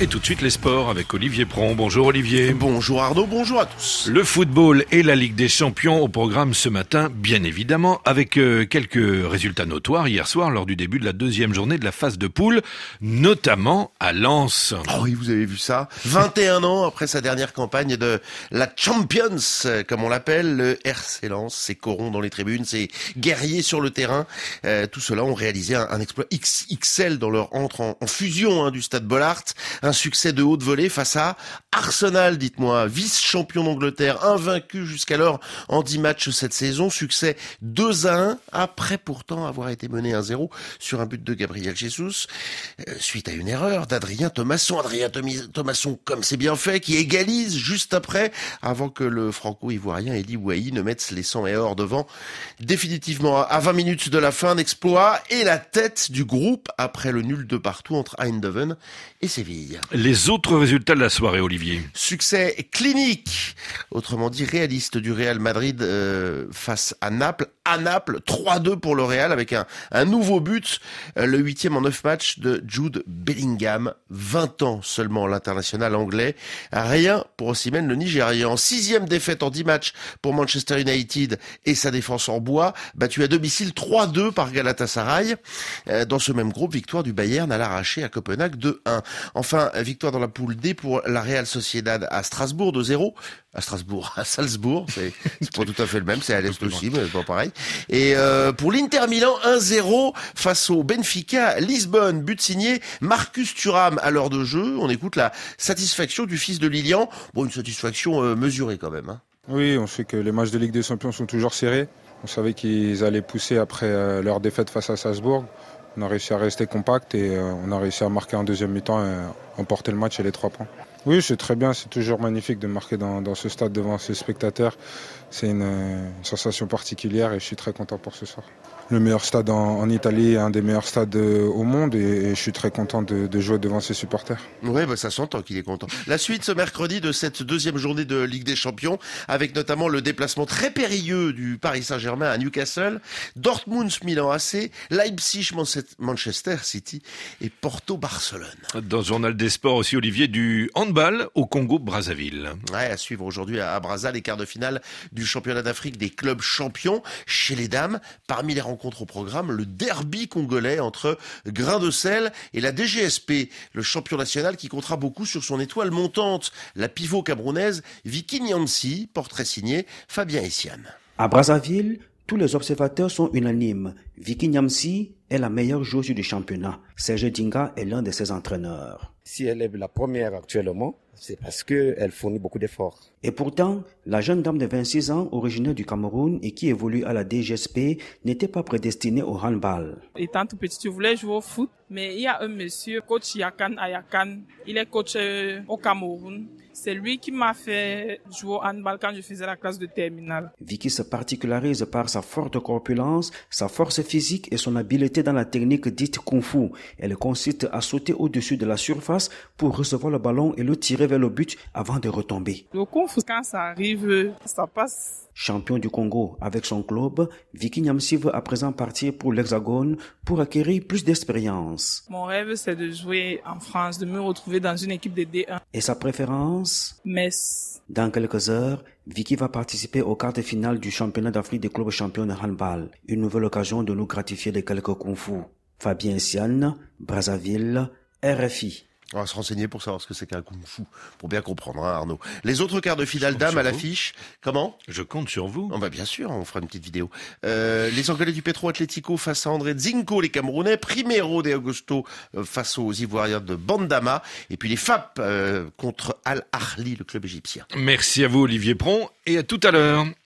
Et tout de suite les sports avec Olivier Pron. Bonjour Olivier. Bonjour Arnaud, bonjour à tous. Le football et la Ligue des Champions au programme ce matin, bien évidemment, avec euh, quelques résultats notoires hier soir lors du début de la deuxième journée de la phase de poule, notamment à Lens. Oh oui, vous avez vu ça 21 ans après sa dernière campagne de la Champions, comme on l'appelle, le RC Lens, ses corons dans les tribunes, ses guerriers sur le terrain, euh, tout cela ont réalisé un, exploit XXL dans leur entre en, fusion hein, du stade Bollard un succès de haute volée face à Arsenal, dites-moi, vice-champion d'Angleterre, invaincu jusqu'alors en 10 matchs cette saison, succès 2 à 1, après pourtant avoir été mené 1-0 sur un but de Gabriel Jesus, euh, suite à une erreur d'Adrien Thomasson. Adrien Thomasson, comme c'est bien fait, qui égalise juste après, avant que le franco-ivoirien Eli Wahi ne mette les 100 et or devant. Définitivement, à 20 minutes de la fin, d'exploit et la tête du groupe après le nul de partout entre Eindhoven et Séville. Les autres résultats de la soirée, Olivier. Succès clinique, autrement dit réaliste du Real Madrid euh, face à Naples. À Naples, 3-2 pour le Real avec un, un nouveau but, euh, le huitième en neuf matchs de Jude Bellingham. 20 ans seulement l'international anglais. Rien pour Osimhen le Nigérian. Sixième défaite en 10 matchs pour Manchester United et sa défense en bois, battu à domicile 3-2 par Galatasaray. Euh, dans ce même groupe, victoire du Bayern à l'arraché à Copenhague 2-1. Enfin, victoire dans la poule D pour la Real Sociedad à Strasbourg de 0 à Strasbourg, à Salzbourg, c'est pas tout à fait le même, c'est à l'est aussi, mais pas pareil. Et euh, pour l'Inter Milan, 1-0 face au Benfica Lisbonne, but signé Marcus Thuram à l'heure de jeu. On écoute la satisfaction du fils de Lilian. Bon, une satisfaction euh, mesurée quand même. Hein. Oui, on sait que les matchs de Ligue des Champions sont toujours serrés. On savait qu'ils allaient pousser après euh, leur défaite face à Salzbourg. On a réussi à rester compact et euh, on a réussi à marquer en deuxième mi-temps et emporter le match et les trois points. Oui, c'est très bien, c'est toujours magnifique de marquer dans, ce stade devant ses spectateurs. C'est une, sensation particulière et je suis très content pour ce soir le meilleur stade en, Italie, un des meilleurs stades euh, au monde et, je suis très content de, jouer devant ses supporters. Oui, bah ça s'entend qu'il est content. La suite ce mercredi de cette deuxième journée de Ligue des Champions avec notamment le déplacement très périlleux du Paris Saint-Germain à Newcastle, Dortmund Milan AC, Leipzig Manchester City et Porto Barcelone. Dans le journal des sports aussi Olivier du handball au Congo Brazzaville. Ouais, à suivre aujourd'hui à Brazza les quarts de finale du championnat d'Afrique des clubs champions chez les dames parmi les rencontres contre au programme le derby congolais entre Grain de Sel et la DGSP, le champion national qui comptera beaucoup sur son étoile montante, la pivot camerounaise Vicky Nyansi, portrait signé Fabien Essian. À Brazzaville, tous les observateurs sont unanimes. Vicky Nyamsi est la meilleure joueuse du championnat. Serge Dinga est l'un de ses entraîneurs. Si elle est la première actuellement, c'est parce qu'elle fournit beaucoup d'efforts. Et pourtant, la jeune dame de 26 ans, originaire du Cameroun et qui évolue à la DGSP, n'était pas prédestinée au handball. Étant tout petit, je voulais jouer au foot, mais il y a un monsieur, coach Yakan Ayakan, il est coach euh, au Cameroun. C'est lui qui m'a fait jouer au handball quand je faisais la classe de terminale. Vicky se particularise par sa forte corpulence, sa force physique et son habileté dans la technique dite kung fu. Elle consiste à sauter au-dessus de la surface pour recevoir le ballon et le tirer vers le but avant de retomber. Le kung fu, quand ça arrive, ça passe Champion du Congo avec son club, Vicky veut à présent partir pour l'Hexagone pour acquérir plus d'expérience. Mon rêve, c'est de jouer en France, de me retrouver dans une équipe de D1. Et sa préférence? Metz. Dans quelques heures, Vicky va participer au quart de finale du championnat d'Afrique des clubs champions de handball. Une nouvelle occasion de nous gratifier de quelques fu. Fabien Sian, Brazzaville, RFI. On va se renseigner pour savoir ce que c'est qu'un kung fu, pour bien comprendre, hein, Arnaud. Les autres quarts de finale dames à l'affiche, comment? Je compte sur vous. Oh, bah bien sûr, on fera une petite vidéo. Euh, les Anglais du Petro Atlético face à André Zinco, les Camerounais, Primero de Augusto euh, face aux Ivoiriens de Bandama, et puis les FAP euh, contre Al Ahly, le club égyptien. Merci à vous Olivier Pron, et à tout à l'heure.